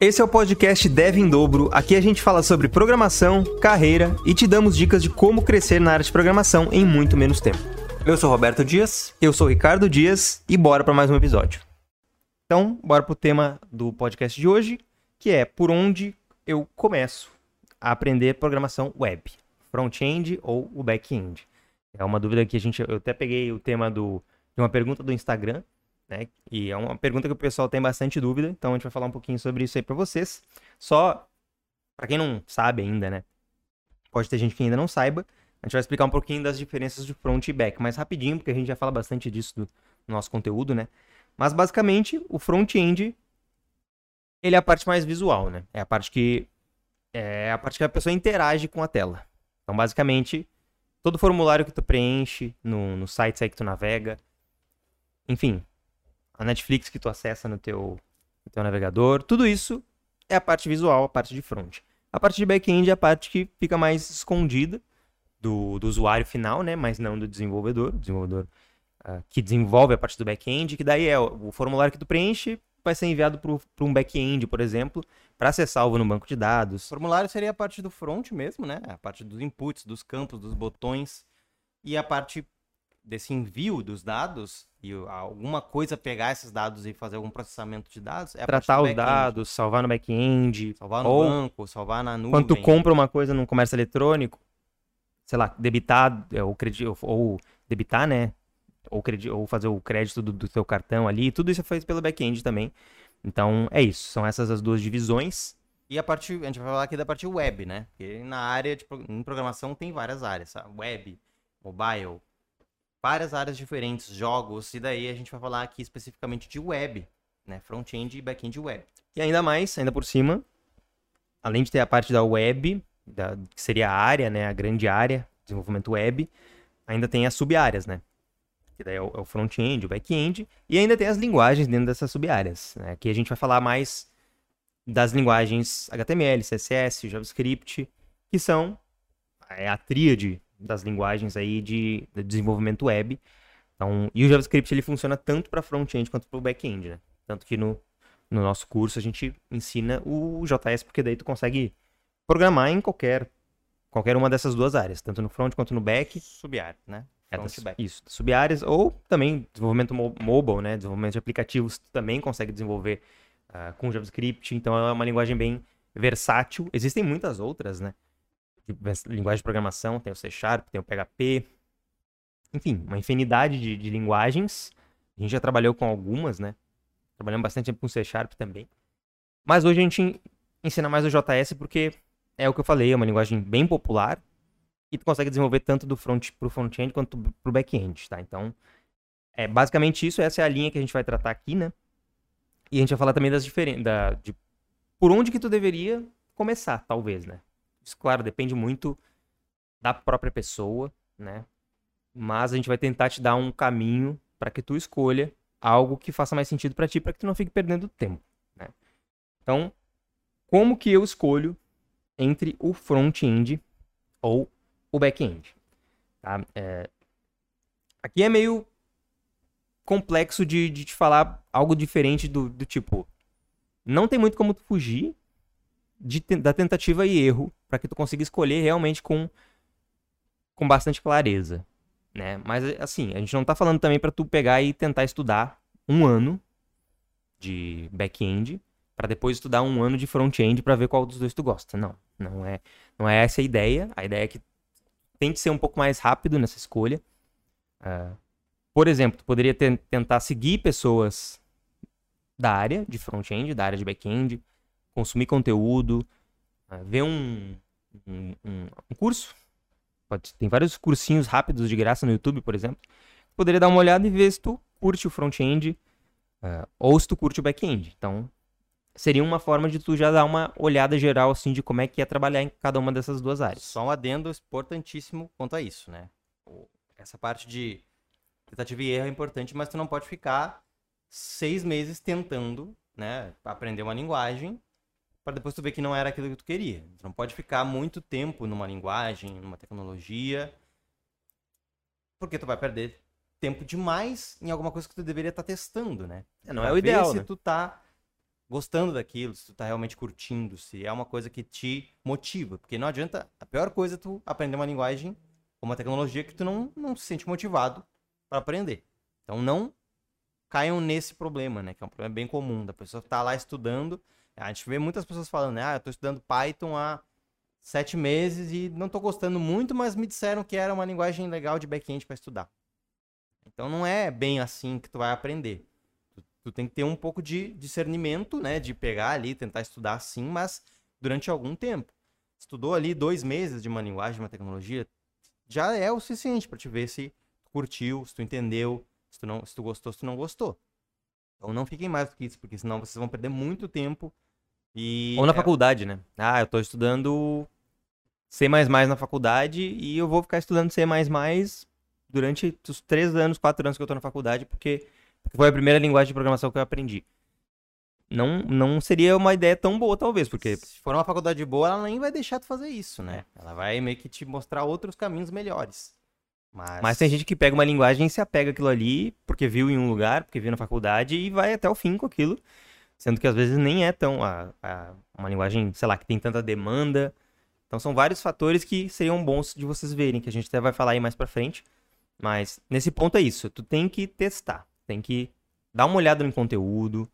Esse é o podcast Dev em Dobro. Aqui a gente fala sobre programação, carreira e te damos dicas de como crescer na área de programação em muito menos tempo. Eu sou Roberto Dias, eu sou Ricardo Dias e bora para mais um episódio. Então, bora pro tema do podcast de hoje, que é por onde eu começo a aprender programação web, front-end ou o back-end. É uma dúvida que a gente, eu até peguei o tema do, de uma pergunta do Instagram né? E é uma pergunta que o pessoal tem bastante dúvida, então a gente vai falar um pouquinho sobre isso aí para vocês. Só para quem não sabe ainda, né? Pode ter gente que ainda não saiba. A gente vai explicar um pouquinho das diferenças de front e back, mais rapidinho, porque a gente já fala bastante disso do nosso conteúdo, né? Mas basicamente, o front-end ele é a parte mais visual, né? É a parte que é a parte que a pessoa interage com a tela. Então, basicamente, todo formulário que tu preenche no, no site aí que tu navega, enfim, a Netflix que tu acessa no teu, no teu navegador, tudo isso é a parte visual, a parte de front. A parte de back-end é a parte que fica mais escondida do, do usuário final, né? Mas não do desenvolvedor. O desenvolvedor uh, que desenvolve a parte do back-end, que daí é o, o, formulário que tu preenche vai ser enviado para um back-end, por exemplo, para ser salvo no banco de dados. O formulário seria a parte do front mesmo, né? A parte dos inputs, dos campos, dos botões. E a parte desse envio dos dados e alguma coisa pegar esses dados e fazer algum processamento de dados é tratar os dados, salvar no back-end, salvar no banco, salvar na nuvem. Quando tu compra uma coisa num comércio eletrônico, sei lá, debitar é, ou, credi ou debitar, né? Ou, credi ou fazer o crédito do, do teu cartão ali, tudo isso é feito pelo back-end também. Então é isso, são essas as duas divisões. E a parte, a gente vai falar aqui da parte web, né? Porque na área de em programação tem várias áreas, sabe? web, mobile, várias áreas diferentes, jogos, e daí a gente vai falar aqui especificamente de web, né? Front-end e back-end web. E ainda mais, ainda por cima, além de ter a parte da web, da, que seria a área, né? A grande área, desenvolvimento web, ainda tem as sub-áreas, né? Que daí é o, é front-end, o back-end, e ainda tem as linguagens dentro dessas sub-áreas. Né? Aqui a gente vai falar mais das linguagens HTML, CSS, JavaScript, que são é a tríade das linguagens aí de, de desenvolvimento web. Então, e o JavaScript ele funciona tanto para front-end quanto para o back-end, né? Tanto que no, no nosso curso a gente ensina o JS porque daí tu consegue programar em qualquer qualquer uma dessas duas áreas, tanto no front quanto no back. Sub-áreas, né? É, das, back. Isso, sub-áreas ou também desenvolvimento mo mobile, né? Desenvolvimento de aplicativos tu também consegue desenvolver uh, com JavaScript, então é uma linguagem bem versátil. Existem muitas outras, né? Linguagem de programação, tem o C Sharp, tem o PHP, enfim, uma infinidade de, de linguagens. A gente já trabalhou com algumas, né? Trabalhamos bastante tempo com C Sharp também. Mas hoje a gente ensina mais o JS porque é o que eu falei, é uma linguagem bem popular e tu consegue desenvolver tanto do front pro front-end quanto pro back-end, tá? Então, é basicamente isso, essa é a linha que a gente vai tratar aqui, né? E a gente vai falar também das diferenças, da, de por onde que tu deveria começar, talvez, né? Isso, claro, depende muito da própria pessoa, né? Mas a gente vai tentar te dar um caminho para que tu escolha algo que faça mais sentido para ti, para que tu não fique perdendo tempo, né? Então, como que eu escolho entre o front-end ou o back-end? Tá? É... Aqui é meio complexo de, de te falar algo diferente do, do tipo. Não tem muito como tu fugir de, da tentativa e erro para que tu consiga escolher realmente com, com bastante clareza, né? Mas assim, a gente não tá falando também para tu pegar e tentar estudar um ano de back-end para depois estudar um ano de front-end para ver qual dos dois tu gosta. Não, não é, não é essa a ideia. A ideia é que tente ser um pouco mais rápido nessa escolha. Uh, por exemplo, tu poderia tentar seguir pessoas da área de front-end, da área de back-end, consumir conteúdo, uh, ver um, um, um, um curso. Pode, tem vários cursinhos rápidos de graça no YouTube, por exemplo. Poderia dar uma olhada e ver se tu curte o front-end uh, ou se tu curte o back-end. Então, seria uma forma de tu já dar uma olhada geral assim de como é que é trabalhar em cada uma dessas duas áreas. Só um adendo importantíssimo quanto a isso, né? Essa parte de tentativa e erro é importante, mas tu não pode ficar seis meses tentando, né, aprender uma linguagem para depois tu ver que não era aquilo que tu queria. Tu não pode ficar muito tempo numa linguagem, numa tecnologia, porque tu vai perder tempo demais em alguma coisa que tu deveria estar tá testando, né? É, não é o ideal, se né? tu tá gostando daquilo, se tu tá realmente curtindo, se é uma coisa que te motiva. Porque não adianta, a pior coisa é tu aprender uma linguagem ou uma tecnologia que tu não, não se sente motivado para aprender. Então não caiam nesse problema, né? Que é um problema bem comum, da pessoa estar tá lá estudando. A gente vê muitas pessoas falando, né? Ah, eu tô estudando Python há sete meses e não tô gostando muito, mas me disseram que era uma linguagem legal de back-end para estudar. Então não é bem assim que tu vai aprender. Tu, tu, tem que ter um pouco de discernimento, né? De pegar ali, tentar estudar assim, mas durante algum tempo. Estudou ali dois meses de uma linguagem, uma tecnologia, já é o suficiente para te ver se tu curtiu, se tu entendeu, se tu, não, se tu gostou, se tu não gostou. Então não fiquem mais do que isso, porque senão vocês vão perder muito tempo. E Ou na é... faculdade, né? Ah, eu tô estudando C na faculdade e eu vou ficar estudando C durante os três anos, quatro anos que eu tô na faculdade, porque foi a primeira linguagem de programação que eu aprendi. Não, não seria uma ideia tão boa, talvez, porque. Se for uma faculdade boa, ela nem vai deixar de fazer isso, né? Ela vai meio que te mostrar outros caminhos melhores. Mas... Mas tem gente que pega uma linguagem e se apega aquilo ali, porque viu em um lugar, porque viu na faculdade, e vai até o fim com aquilo. Sendo que às vezes nem é tão. A, a, uma linguagem, sei lá, que tem tanta demanda. Então são vários fatores que seriam bons de vocês verem, que a gente até vai falar aí mais pra frente. Mas nesse ponto é isso. Tu tem que testar. Tem que dar uma olhada no conteúdo,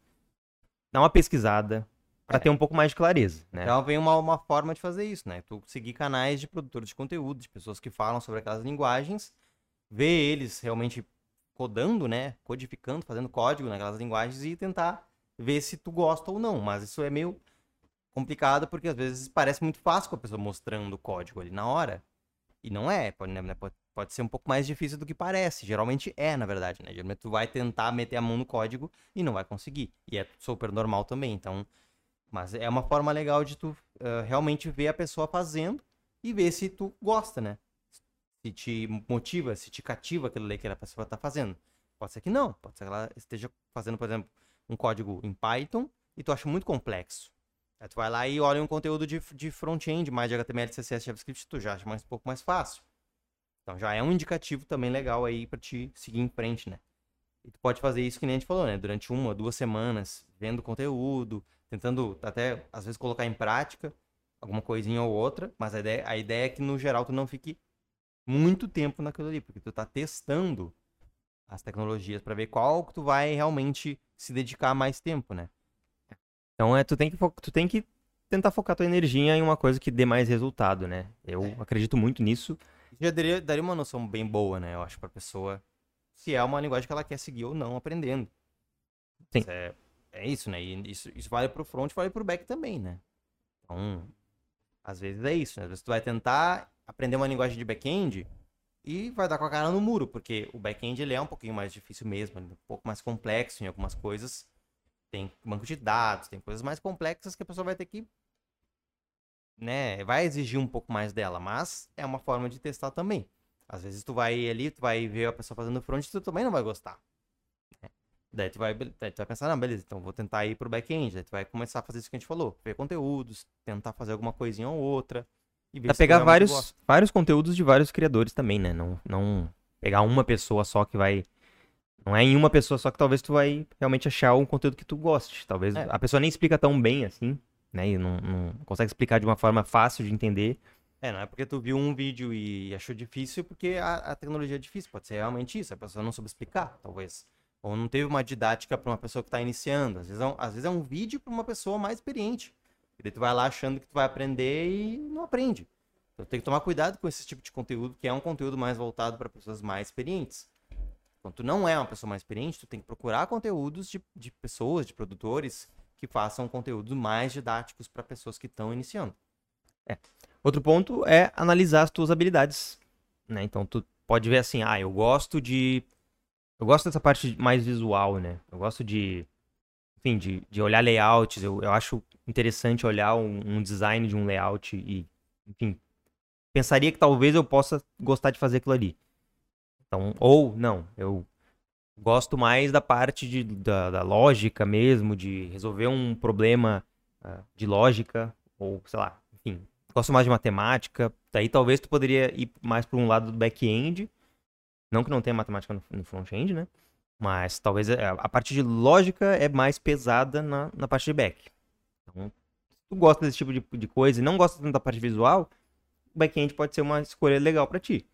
dar uma pesquisada, para é. ter um pouco mais de clareza, né? Então vem uma, uma forma de fazer isso, né? Tu seguir canais de produtores de conteúdo, de pessoas que falam sobre aquelas linguagens, ver eles realmente codando, né? Codificando, fazendo código naquelas linguagens e tentar ver se tu gosta ou não. Mas isso é meio complicado porque às vezes parece muito fácil com a pessoa mostrando o código ali na hora. E não é, pode, né? pode, pode ser um pouco mais difícil do que parece. Geralmente é, na verdade, né? Geralmente tu vai tentar meter a mão no código e não vai conseguir. E é super normal também. Então, mas é uma forma legal de tu uh, realmente ver a pessoa fazendo e ver se tu gosta, né? Se te motiva, se te cativa aquilo ali que a pessoa está fazendo. Pode ser que não. Pode ser que ela esteja fazendo, por exemplo, um código em Python e tu acha muito complexo. Aí tu vai lá e olha um conteúdo de, de front-end, mais de HTML, CSS, JavaScript, tu já acha mais, um pouco mais fácil. Então já é um indicativo também legal aí para te seguir em frente, né? E tu pode fazer isso que nem a gente falou, né? Durante uma, duas semanas, vendo conteúdo, tentando até, às vezes, colocar em prática alguma coisinha ou outra, mas a ideia, a ideia é que, no geral, tu não fique muito tempo naquilo ali, porque tu tá testando as tecnologias para ver qual que tu vai realmente se dedicar mais tempo, né? Então é, tu tem que, tu tem que tentar focar tua energia em uma coisa que dê mais resultado, né? Eu é. acredito muito nisso. Já daria, daria uma noção bem boa, né? Eu acho, pra pessoa se é uma linguagem que ela quer seguir ou não aprendendo. Sim. É, é isso, né? E isso, isso vale pro front vale pro back também, né? Então, às vezes é isso, né? Às vezes tu vai tentar aprender uma linguagem de back-end e vai dar com a cara no muro, porque o back-end ele é um pouquinho mais difícil mesmo, um pouco mais complexo em algumas coisas. Tem banco de dados, tem coisas mais complexas que a pessoa vai ter que né, vai exigir um pouco mais dela, mas é uma forma de testar também. Às vezes tu vai ali, tu vai ver a pessoa fazendo front e tu também não vai gostar. Daí tu vai, daí tu vai pensar, não, beleza, então vou tentar ir pro back-end. Daí tu vai começar a fazer isso que a gente falou. Ver conteúdos, tentar fazer alguma coisinha ou outra. E Dá pegar vários, vários conteúdos de vários criadores também, né? Não, não pegar uma pessoa só que vai... Não é em uma pessoa só que talvez tu vai realmente achar um conteúdo que tu goste. Talvez é. a pessoa nem explica tão bem assim, né? E não, não consegue explicar de uma forma fácil de entender. É, não é porque tu viu um vídeo e achou difícil porque a, a tecnologia é difícil. Pode ser realmente isso. A pessoa não soube explicar, talvez. Ou não teve uma didática para uma pessoa que está iniciando. Às vezes, é um, às vezes é um vídeo para uma pessoa mais experiente. E tu vai lá achando que tu vai aprender e não aprende. Então tem que tomar cuidado com esse tipo de conteúdo, que é um conteúdo mais voltado para pessoas mais experientes. Quando tu não é uma pessoa mais experiente, tu tem que procurar conteúdos de, de pessoas, de produtores, que façam conteúdos mais didáticos para pessoas que estão iniciando. É. Outro ponto é analisar as tuas habilidades. Né? Então tu pode ver assim, ah, eu gosto de eu gosto dessa parte mais visual, né? Eu gosto de, enfim, de, de olhar layouts. Eu, eu acho interessante olhar um, um design de um layout e, enfim, pensaria que talvez eu possa gostar de fazer aquilo ali. Então, ou não, eu gosto mais da parte de, da, da lógica mesmo, de resolver um problema uh, de lógica, ou sei lá, enfim, gosto mais de matemática. Daí talvez tu poderia ir mais para um lado do back-end não que não tenha matemática no, no front-end, né? Mas talvez é, a parte de lógica é mais pesada na, na parte de back. Se tu gosta desse tipo de, de coisa e não gosta tanto da parte visual, o back-end pode ser uma escolha legal para ti.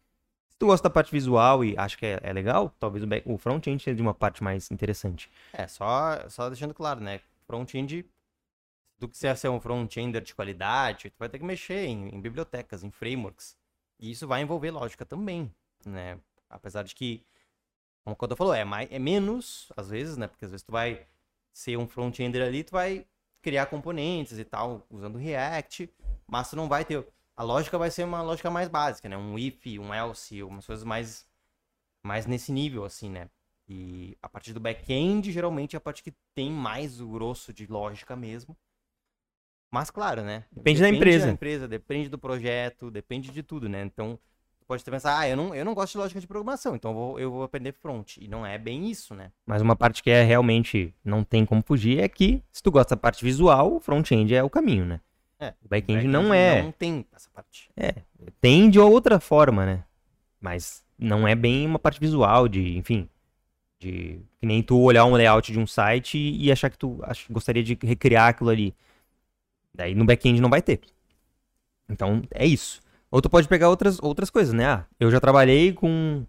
Se tu gosta da parte visual e acha que é, é legal, talvez o, o front-end seja de uma parte mais interessante. É, só, só deixando claro, né? Front-end, do que você ser um front-ender de qualidade, tu vai ter que mexer em, em bibliotecas, em frameworks. E isso vai envolver lógica também, né? Apesar de que como o Codô falou, é, mais, é menos, às vezes, né? Porque às vezes tu vai ser um front-ender ali, tu vai criar componentes e tal, usando React, mas tu não vai ter. A lógica vai ser uma lógica mais básica, né? Um if, um else, umas coisas mais, mais nesse nível, assim, né? E a partir do back-end, geralmente é a parte que tem mais o grosso de lógica mesmo. Mas claro, né? Depende, depende da empresa. da empresa, depende do projeto, depende de tudo, né? Então, pode ter pensar, ah, eu não, eu não gosto de lógica de programação, então eu vou, eu vou aprender front. E não é bem isso, né? Mas uma parte que é realmente não tem como fugir é que, se tu gosta da parte visual, o front-end é o caminho, né? É, o back-end back não é. Não tem essa parte. É, tem de outra forma, né? Mas não é bem uma parte visual de, enfim, de que nem tu olhar um layout de um site e, e achar que tu ach, gostaria de recriar aquilo ali. Daí no back-end não vai ter. Então, é isso. Ou tu pode pegar outras, outras coisas, né? Ah, eu já trabalhei com.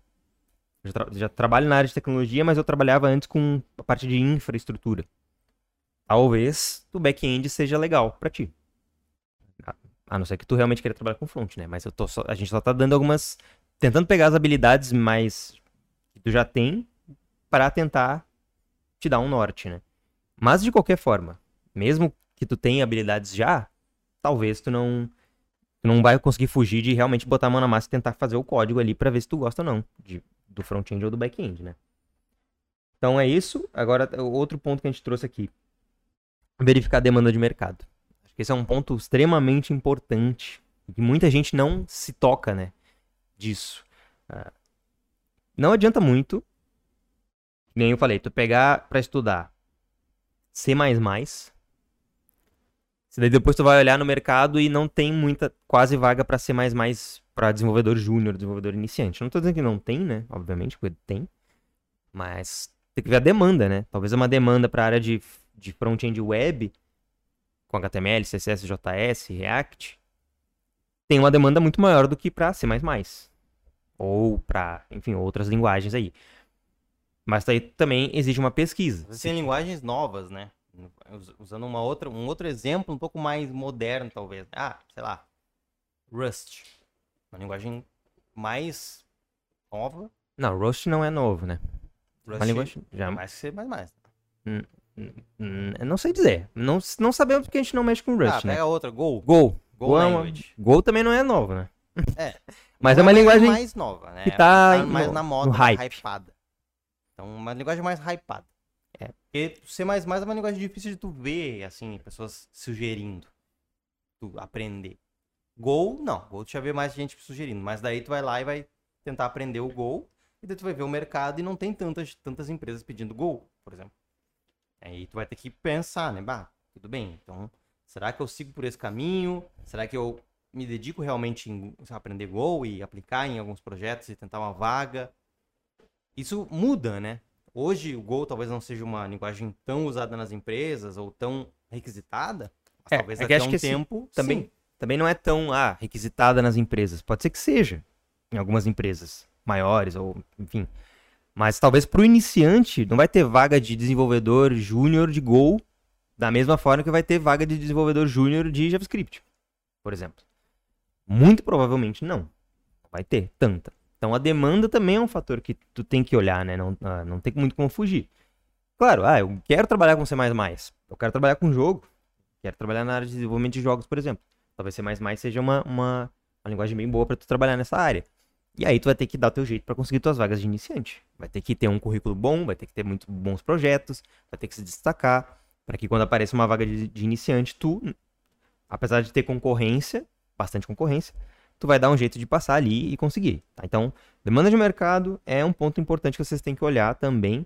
Já, tra já, trabalho na área de tecnologia, mas eu trabalhava antes com a parte de infraestrutura. Talvez o back-end seja legal para ti. A não ser que tu realmente queira trabalhar com front, né? Mas eu tô só, a gente só tá dando algumas. Tentando pegar as habilidades mais. que tu já tem para tentar te dar um norte, né? Mas de qualquer forma, mesmo que tu tenha habilidades já, talvez tu não Tu não vai conseguir fugir de realmente botar a mão na massa e tentar fazer o código ali para ver se tu gosta ou não de, do front-end ou do back-end, né? Então é isso. Agora, outro ponto que a gente trouxe aqui. Verificar a demanda de mercado. Acho que esse é um ponto extremamente importante. E muita gente não se toca, né? Disso. Uh, não adianta muito, nem eu falei, tu pegar para estudar C++, daí depois tu vai olhar no mercado e não tem muita, quase vaga para ser mais mais para desenvolvedor júnior, desenvolvedor iniciante. Não tô dizendo que não tem, né? Obviamente, tem. Mas tem que ver a demanda, né? Talvez uma demanda para a área de, de front-end web, com HTML, CSS, JS, React, tem uma demanda muito maior do que para C++. Ou para, enfim, outras linguagens aí. Mas daí também exige uma pesquisa. Tem linguagens novas, né? Usando uma outra, um outro exemplo um pouco mais moderno, talvez. Ah, sei lá, Rust. Uma linguagem mais nova. Não, Rust não é novo, né? Rust uma linguagem já é mais que C++. Hum, hum, hum, não sei dizer. Não, não sabemos porque a gente não mexe com Rust, ah, né? pega outra, Go. Go. Go, Go, é Go também não é novo, né? É. Mas é uma linguagem mais nova, né? Que tá, tá mais no, na moda, hype. hypada. Então, uma linguagem mais hypada. Porque C++ é uma linguagem difícil de tu ver, assim, pessoas sugerindo. Tu aprender. Go, não. Go tu já vê mais gente sugerindo. Mas daí tu vai lá e vai tentar aprender o Go. E daí tu vai ver o mercado e não tem tantas, tantas empresas pedindo Go, por exemplo. Aí tu vai ter que pensar, né? Bah, tudo bem. Então, será que eu sigo por esse caminho? Será que eu me dedico realmente em aprender Go e aplicar em alguns projetos e tentar uma vaga? Isso muda, né? Hoje o Go talvez não seja uma linguagem tão usada nas empresas ou tão requisitada, mas é, talvez é daqui a um tempo também, também não é tão ah, requisitada nas empresas. Pode ser que seja em algumas empresas maiores ou enfim. Mas talvez para o iniciante não vai ter vaga de desenvolvedor júnior de Go da mesma forma que vai ter vaga de desenvolvedor júnior de JavaScript, por exemplo. Muito provavelmente não. Vai ter tanta. Então a demanda também é um fator que tu tem que olhar, né? Não, ah, não tem muito como fugir. Claro, ah, eu quero trabalhar com C++, eu quero trabalhar com jogo, quero trabalhar na área de desenvolvimento de jogos, por exemplo. Talvez C++ seja uma, uma, uma linguagem bem boa para tu trabalhar nessa área. E aí tu vai ter que dar o teu jeito para conseguir tuas vagas de iniciante. Vai ter que ter um currículo bom, vai ter que ter muito bons projetos, vai ter que se destacar, para que quando apareça uma vaga de, de iniciante, tu, apesar de ter concorrência, bastante concorrência, tu vai dar um jeito de passar ali e conseguir. Tá? Então, demanda de mercado é um ponto importante que vocês têm que olhar também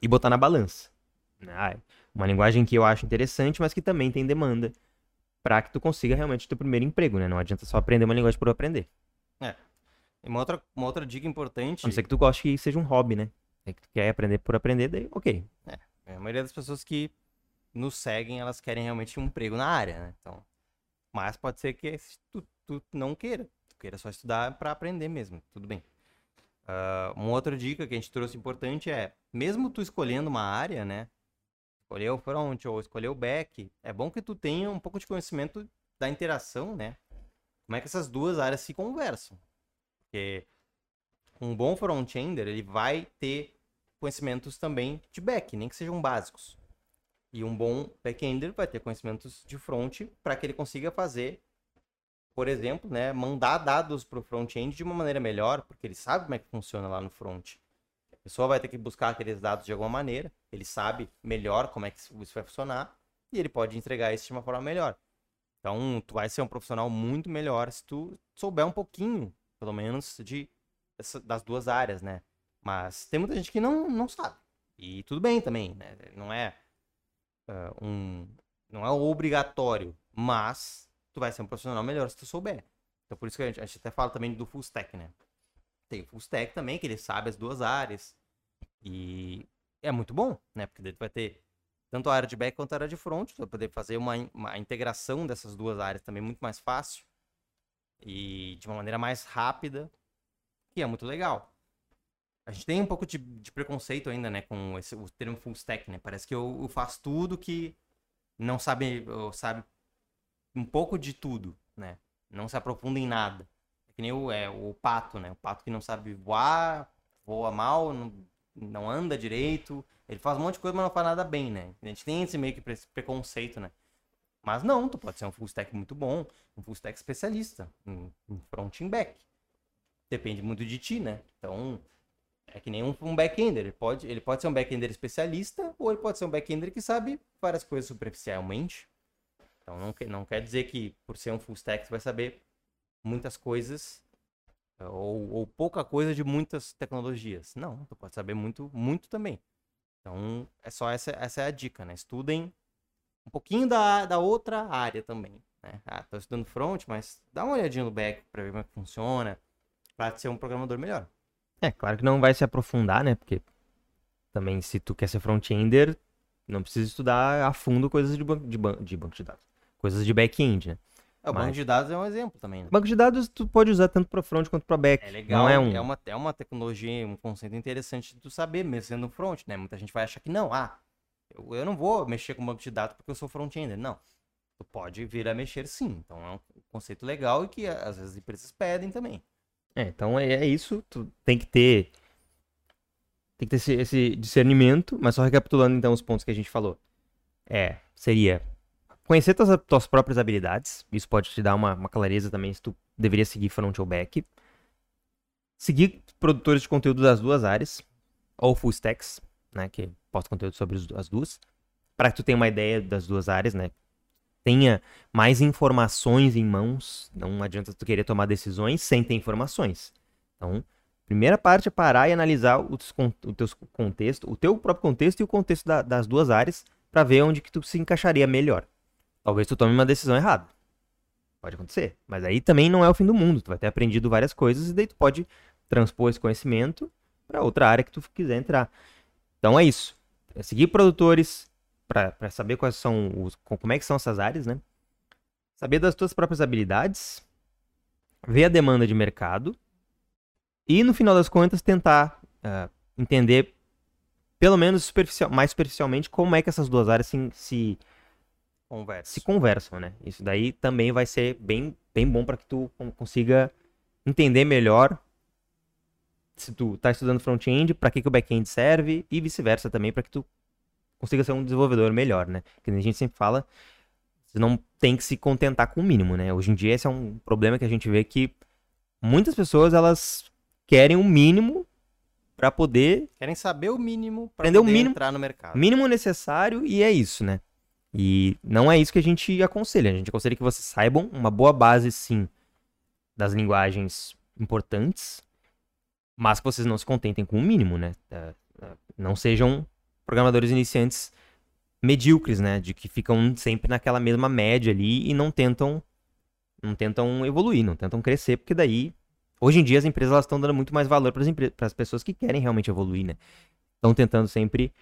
e botar na balança. Né? Uma linguagem que eu acho interessante, mas que também tem demanda para que tu consiga realmente o teu primeiro emprego, né? Não adianta só aprender uma linguagem por aprender. É. E uma outra, uma outra dica importante... A não ser que tu goste que seja um hobby, né? É que tu quer aprender por aprender, daí ok. É, a maioria das pessoas que nos seguem, elas querem realmente um emprego na área, né? Então, mas pode ser que tu, tu não queira. Tu queira só estudar para aprender mesmo. Tudo bem. Uh, uma outra dica que a gente trouxe importante é, mesmo tu escolhendo uma área, né? Escolher o front ou escolher o back, é bom que tu tenha um pouco de conhecimento da interação, né? Como é que essas duas áreas se conversam. Porque um bom front-ender, ele vai ter conhecimentos também de back, nem que sejam básicos. E um bom back-ender vai ter conhecimentos de front para que ele consiga fazer, por exemplo, né, mandar dados para o front-end de uma maneira melhor, porque ele sabe como é que funciona lá no front. A pessoa vai ter que buscar aqueles dados de alguma maneira, ele sabe melhor como é que isso vai funcionar e ele pode entregar isso de uma forma melhor. Então, tu vai ser um profissional muito melhor se tu souber um pouquinho, pelo menos, de das duas áreas, né? Mas tem muita gente que não, não sabe. E tudo bem também, né? Não é uh, um. Não é obrigatório, mas tu vai ser um profissional melhor se tu souber. Então por isso que a gente, a gente até fala também do full stack, né? Tem o full stack também, que ele sabe as duas áreas. E é muito bom, né? Porque daí tu vai ter tanto a área de back quanto a área de front. Tu vai poder fazer uma, uma integração dessas duas áreas também muito mais fácil. E de uma maneira mais rápida que é muito legal. A gente tem um pouco de, de preconceito ainda, né, com esse, o termo full stack, né? Parece que eu, eu faço tudo que não sabe, sabe um pouco de tudo, né? Não se aprofunda em nada. É que nem o, é, o pato, né? O pato que não sabe voar, voa mal, não, não anda direito. Ele faz um monte de coisa, mas não faz nada bem, né? A gente tem esse meio que preconceito, né? Mas não, tu pode ser um full stack muito bom, um full stack especialista em, em front e back depende muito de ti, né? Então, é que nem um, um back-ender. Ele pode, ele pode ser um back-ender especialista ou ele pode ser um back-ender que sabe várias coisas superficialmente. Então, não, não quer dizer que por ser um full stack você vai saber muitas coisas ou, ou pouca coisa de muitas tecnologias. Não, tu pode saber muito, muito também. Então, é só essa, essa é a dica, né? Estudem um pouquinho da, da outra área também. Né? Ah, tô estudando front, mas dá uma olhadinha no back para ver como é que funciona para ser um programador melhor. É, claro que não vai se aprofundar, né? Porque também se tu quer ser front-ender, não precisa estudar a fundo coisas de, banco de, ban de banco de dados. Coisas de back-end, né? É, o Mas... banco de dados é um exemplo também. Né? Banco de dados tu pode usar tanto para front quanto para back. É legal, não é, um... é, uma, é uma tecnologia, um conceito interessante de tu saber, mesmo sendo front, né? Muita gente vai achar que não, ah, eu, eu não vou mexer com banco de dados porque eu sou front-ender. Não. Tu pode vir a mexer sim. Então é um conceito legal e que às vezes as empresas pedem também. É, então é, é isso. Tu tem que ter. Tem que ter esse, esse, discernimento, mas só recapitulando então os pontos que a gente falou. É, seria conhecer tuas, tuas próprias habilidades. Isso pode te dar uma, uma clareza também se tu deveria seguir front ou back. Seguir produtores de conteúdo das duas áreas, ou full stacks, né, que postam conteúdo sobre as duas, para que tu tenha uma ideia das duas áreas, né, tenha mais informações em mãos. Não adianta tu querer tomar decisões sem ter informações. Então, primeira parte é parar e analisar o, o teu contexto, o teu próprio contexto e o contexto da, das duas áreas para ver onde que tu se encaixaria melhor. Talvez tu tome uma decisão errada. Pode acontecer. Mas aí também não é o fim do mundo. Tu vai ter aprendido várias coisas e daí tu pode transpor esse conhecimento para outra área que tu quiser entrar. Então é isso. É seguir produtores, para saber quais são os, como é que são essas áreas, né? Saber das tuas próprias habilidades, ver a demanda de mercado e no final das contas tentar uh, entender pelo menos superficial, mais superficialmente como é que essas duas áreas se, se se conversam, né? Isso daí também vai ser bem, bem bom para que tu consiga entender melhor se tu tá estudando front-end, para que, que o back-end serve e vice-versa também, para que tu consiga ser um desenvolvedor melhor, né? Que a gente sempre fala, você não tem que se contentar com o mínimo, né? Hoje em dia esse é um problema que a gente vê que muitas pessoas elas querem o mínimo para poder querem saber o mínimo para poder o mínimo, entrar no mercado. Mínimo necessário e é isso, né? E não é isso que a gente aconselha. A gente aconselha que vocês saibam uma boa base, sim, das linguagens importantes, mas que vocês não se contentem com o mínimo, né? É, é, não sejam programadores iniciantes medíocres, né? De que ficam sempre naquela mesma média ali e não tentam não tentam evoluir, não tentam crescer, porque daí hoje em dia as empresas estão dando muito mais valor para as pessoas que querem realmente evoluir, né? estão tentando sempre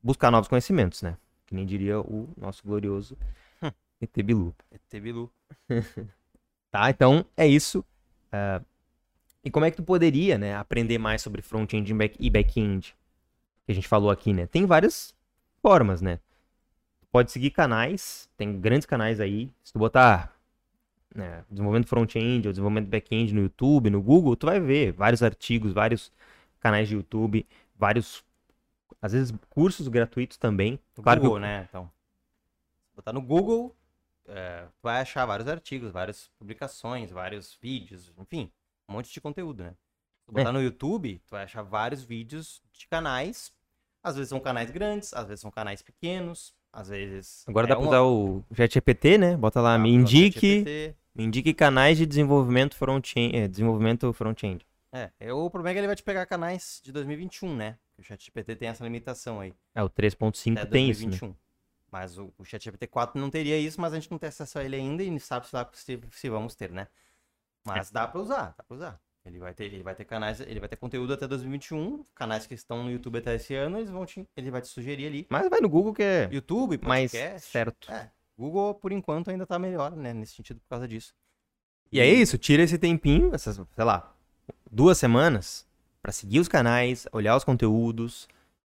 buscar novos conhecimentos, né? Que nem diria o nosso glorioso Hum. ET Bilu. ET Bilu. Tá? Então, é isso. Ah, e como é que tu poderia, né, aprender mais sobre front-end e back- back-end? Que a gente falou aqui, né? Tem várias formas, né? Tu pode seguir canais, tem grandes canais aí. Se tu botar né, desenvolvimento front-end ou desenvolvimento back-end no YouTube, no Google, tu vai ver vários artigos, vários canais de YouTube, vários, às vezes, cursos gratuitos também. No Claro que Google, eu- né? Então, botar no Google, é, vai achar vários artigos, várias publicações, vários vídeos, enfim, um monte de conteúdo, né? Se botar no YouTube, tu vai achar vários vídeos de canais. Às vezes são canais grandes, às vezes são canais pequenos, às vezes. Agora é dá pra uma- usar o ChatGPT, né? Bota lá, dá me indique, me indique canais de desenvolvimento front-end, é, desenvolvimento front-end. É, é, o problema é que ele vai te pegar canais de 2021, né? O ChatGPT tem essa limitação aí. É, o 3.5 até tem isso, né? 2021. Mas o, o ChatGPT 4 não teria isso, mas a gente não tem acesso a ele ainda e sabe se, lá- se, se vamos ter, né? Mas dá pra usar, dá pra usar. Ele vai ter, ele vai ter canais, ele vai ter conteúdo até 2021, canais que estão no YouTube até esse ano, eles vão te, ele vai te sugerir ali. Mas vai no Google que é YouTube, mais podcast. certo. É, Google por enquanto ainda tá melhor, né, nesse sentido por causa disso. E é isso, tira esse tempinho, essas, sei lá, duas semanas, pra seguir os canais, olhar os conteúdos,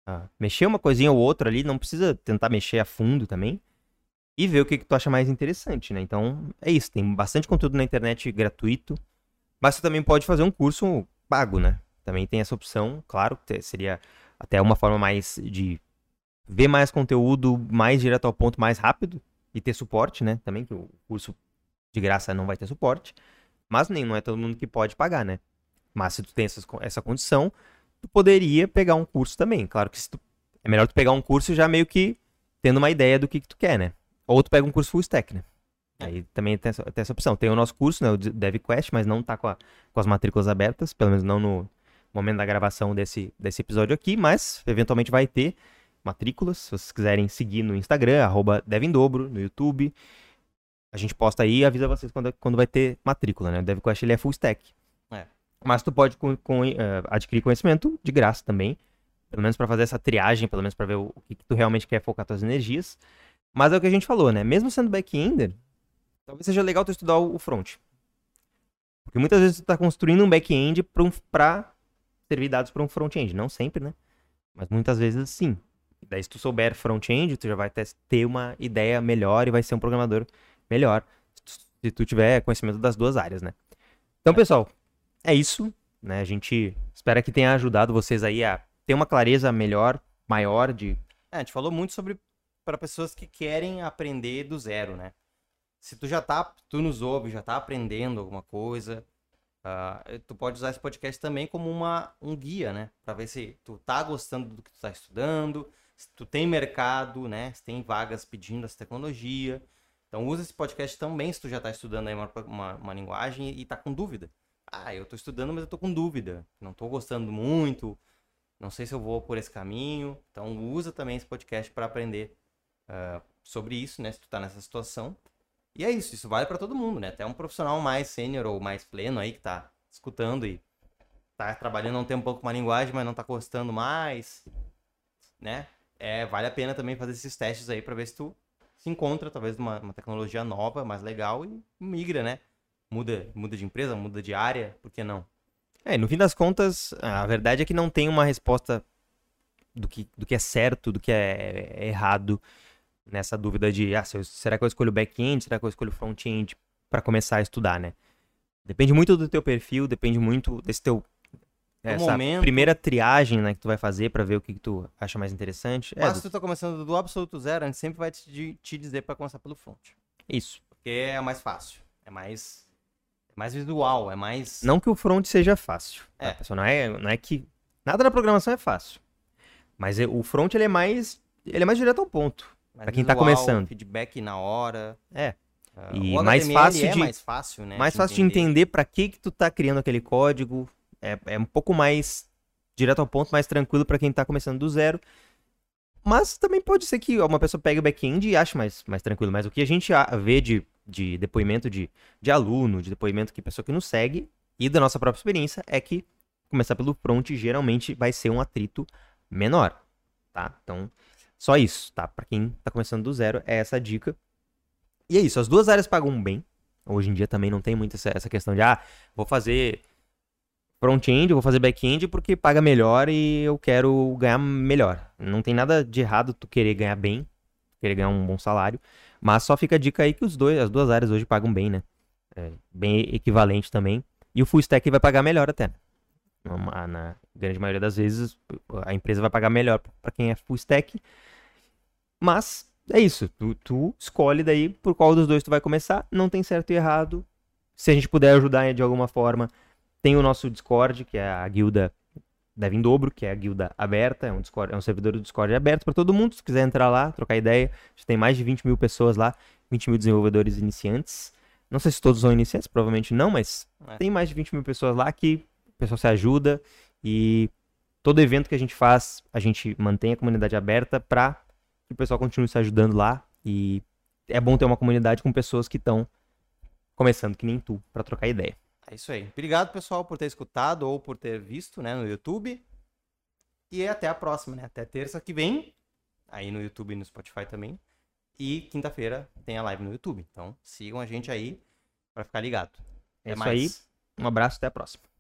ah, mexer uma coisinha ou outra ali, não precisa tentar mexer a fundo também, e ver o que, que tu acha mais interessante, né? Então, é isso, tem bastante conteúdo na internet gratuito, mas você também pode fazer um curso pago, né? Também tem essa opção, claro, seria até uma forma mais de ver mais conteúdo, mais direto ao ponto, mais rápido, e ter suporte, né? Também, que o curso de graça não vai ter suporte. Mas nem não é todo mundo que pode pagar, né? Mas se tu tem essas co- essa condição, tu poderia pegar um curso também. Claro que se tu- é melhor tu pegar um curso já meio que tendo uma ideia do que, que tu quer, né? Ou tu pega um curso full stack, né? Aí também tem essa, tem essa opção. Tem o nosso curso, né? O de- DevQuest, mas não tá com, a- com as matrículas abertas, pelo menos não no momento da gravação desse, desse episódio aqui, mas eventualmente vai ter matrículas. Se vocês quiserem seguir no Instagram, arroba devendobro, no YouTube. A gente posta aí e avisa vocês quando, quando vai ter matrícula, né? O DevQuest ele é full stack. É. Mas tu pode com- com- eh, adquirir conhecimento de graça também. Pelo menos pra fazer essa triagem, pelo menos pra ver o, o que, que tu realmente quer focar tuas energias. Mas é o que a gente falou, né? Mesmo sendo back-ender, talvez seja legal tu estudar o, o front. Porque muitas vezes tu tá construindo um back-end pra, um, servir dados pra um front-end. Não sempre, né? Mas muitas vezes sim. E daí se tu souber front-end, tu já vai ter- ter uma ideia melhor e vai ser um programador melhor. Se tu tiver conhecimento das duas áreas, né? Então, pessoal, é isso. Né? A gente espera que tenha ajudado vocês aí a ter uma clareza melhor, maior de É, a gente falou muito sobre para pessoas que querem aprender do zero, né? Se tu já tá, tu nos ouve, já tá aprendendo alguma coisa, ah, tu pode usar esse podcast também como uma, um guia, né? Pra ver se tu tá gostando do que tu tá estudando, se tu tem mercado, né? Se tem vagas pedindo essa tecnologia. Então usa esse podcast também se tu já tá estudando aí uma, uma, uma linguagem e tá com dúvida. Ah, eu tô estudando, mas eu tô com dúvida. Não tô gostando muito, não sei se eu vou por esse caminho. Então usa também esse podcast para aprender ah, sobre isso, né? Se tu tá nessa situação. E é isso, isso vale para todo mundo, né? Até um profissional mais sênior ou mais pleno aí que tá escutando e tá trabalhando há um tempo com uma linguagem, mas não tá gostando mais, né? É, vale a pena também fazer esses testes aí para ver se tu se encontra talvez uma, uma tecnologia nova, mais legal e migra, né? Muda, muda de empresa, muda de área, por que não? É, no fim das contas, a verdade é que não tem uma resposta do que, do que é certo, do que é, é errado nessa dúvida de, ah, será que eu escolho back-end, será que eu escolho front-end para começar a estudar, né? Depende muito do teu perfil, depende muito desse teu essa momento. primeira triagem, né, que tu vai fazer para ver o que, que tu acha mais interessante. É, Mas do- se tu tá começando do absoluto zero, a gente sempre vai te, te dizer para começar pelo front. isso. Porque é mais fácil. É mais, é mais visual, é mais. Não que o front seja fácil. tá, É. pessoal? Não é, não é que nada na programação é fácil. Mas é- o front ele é mais ele é mais direto ao ponto. mais pra quem tá visual, começando. Feedback na hora. É. Ah, E o mais fácil é de- mais fácil, né? mais fácil de entender para que que tu tá criando aquele código. É, é um pouco mais direto ao ponto, mais tranquilo para quem tá começando do zero. Mas também pode ser que uma pessoa pegue o back-end e ache mais, mais tranquilo. Mas o que a gente vê de, de depoimento de, de aluno, de depoimento que pessoa que nos segue e da nossa própria experiência é que começar pelo front geralmente vai ser um atrito menor, tá? Então, só isso, tá? Para quem tá começando do zero, é essa dica. E é isso, as duas áreas pagam bem. Hoje em dia também não tem muito essa, essa questão de, ah, vou fazer front-end, vou fazer back-end porque paga melhor e eu quero ganhar melhor. Não tem nada de errado tu querer ganhar bem, querer ganhar um bom salário, mas só fica a dica aí que os dois, as duas áreas hoje pagam bem, né? É, bem equivalente também. E o full stack vai pagar melhor até. Na, na grande maioria das vezes, a empresa vai pagar melhor para quem é full stack. Mas é isso. Tu, tu, escolhe daí por qual dos dois tu vai começar. Não tem certo e errado. Se a gente puder ajudar de alguma forma, tem o nosso Discord, que é a guilda Deve em Dobro, que é a guilda aberta, é um, Discord, é um servidor do Discord aberto para todo mundo. Se quiser entrar lá, trocar ideia, já tem mais de 20 mil pessoas lá, 20 mil desenvolvedores iniciantes. Não sei se todos são iniciantes, provavelmente não, mas é. tem mais de 20 mil pessoas lá que o pessoal se ajuda e todo evento que a gente faz, a gente mantém a comunidade aberta para que o pessoal continue se ajudando lá. E é bom ter uma comunidade com pessoas que estão começando, que nem tu, para trocar ideia. É isso aí. Obrigado, pessoal, por ter escutado ou por ter visto né, no YouTube. E até a próxima, né? Até terça que vem. Aí no YouTube e no Spotify também. E quinta-feira tem a live no YouTube. Então sigam a gente aí para ficar ligado. É isso aí. Um abraço, até a próxima.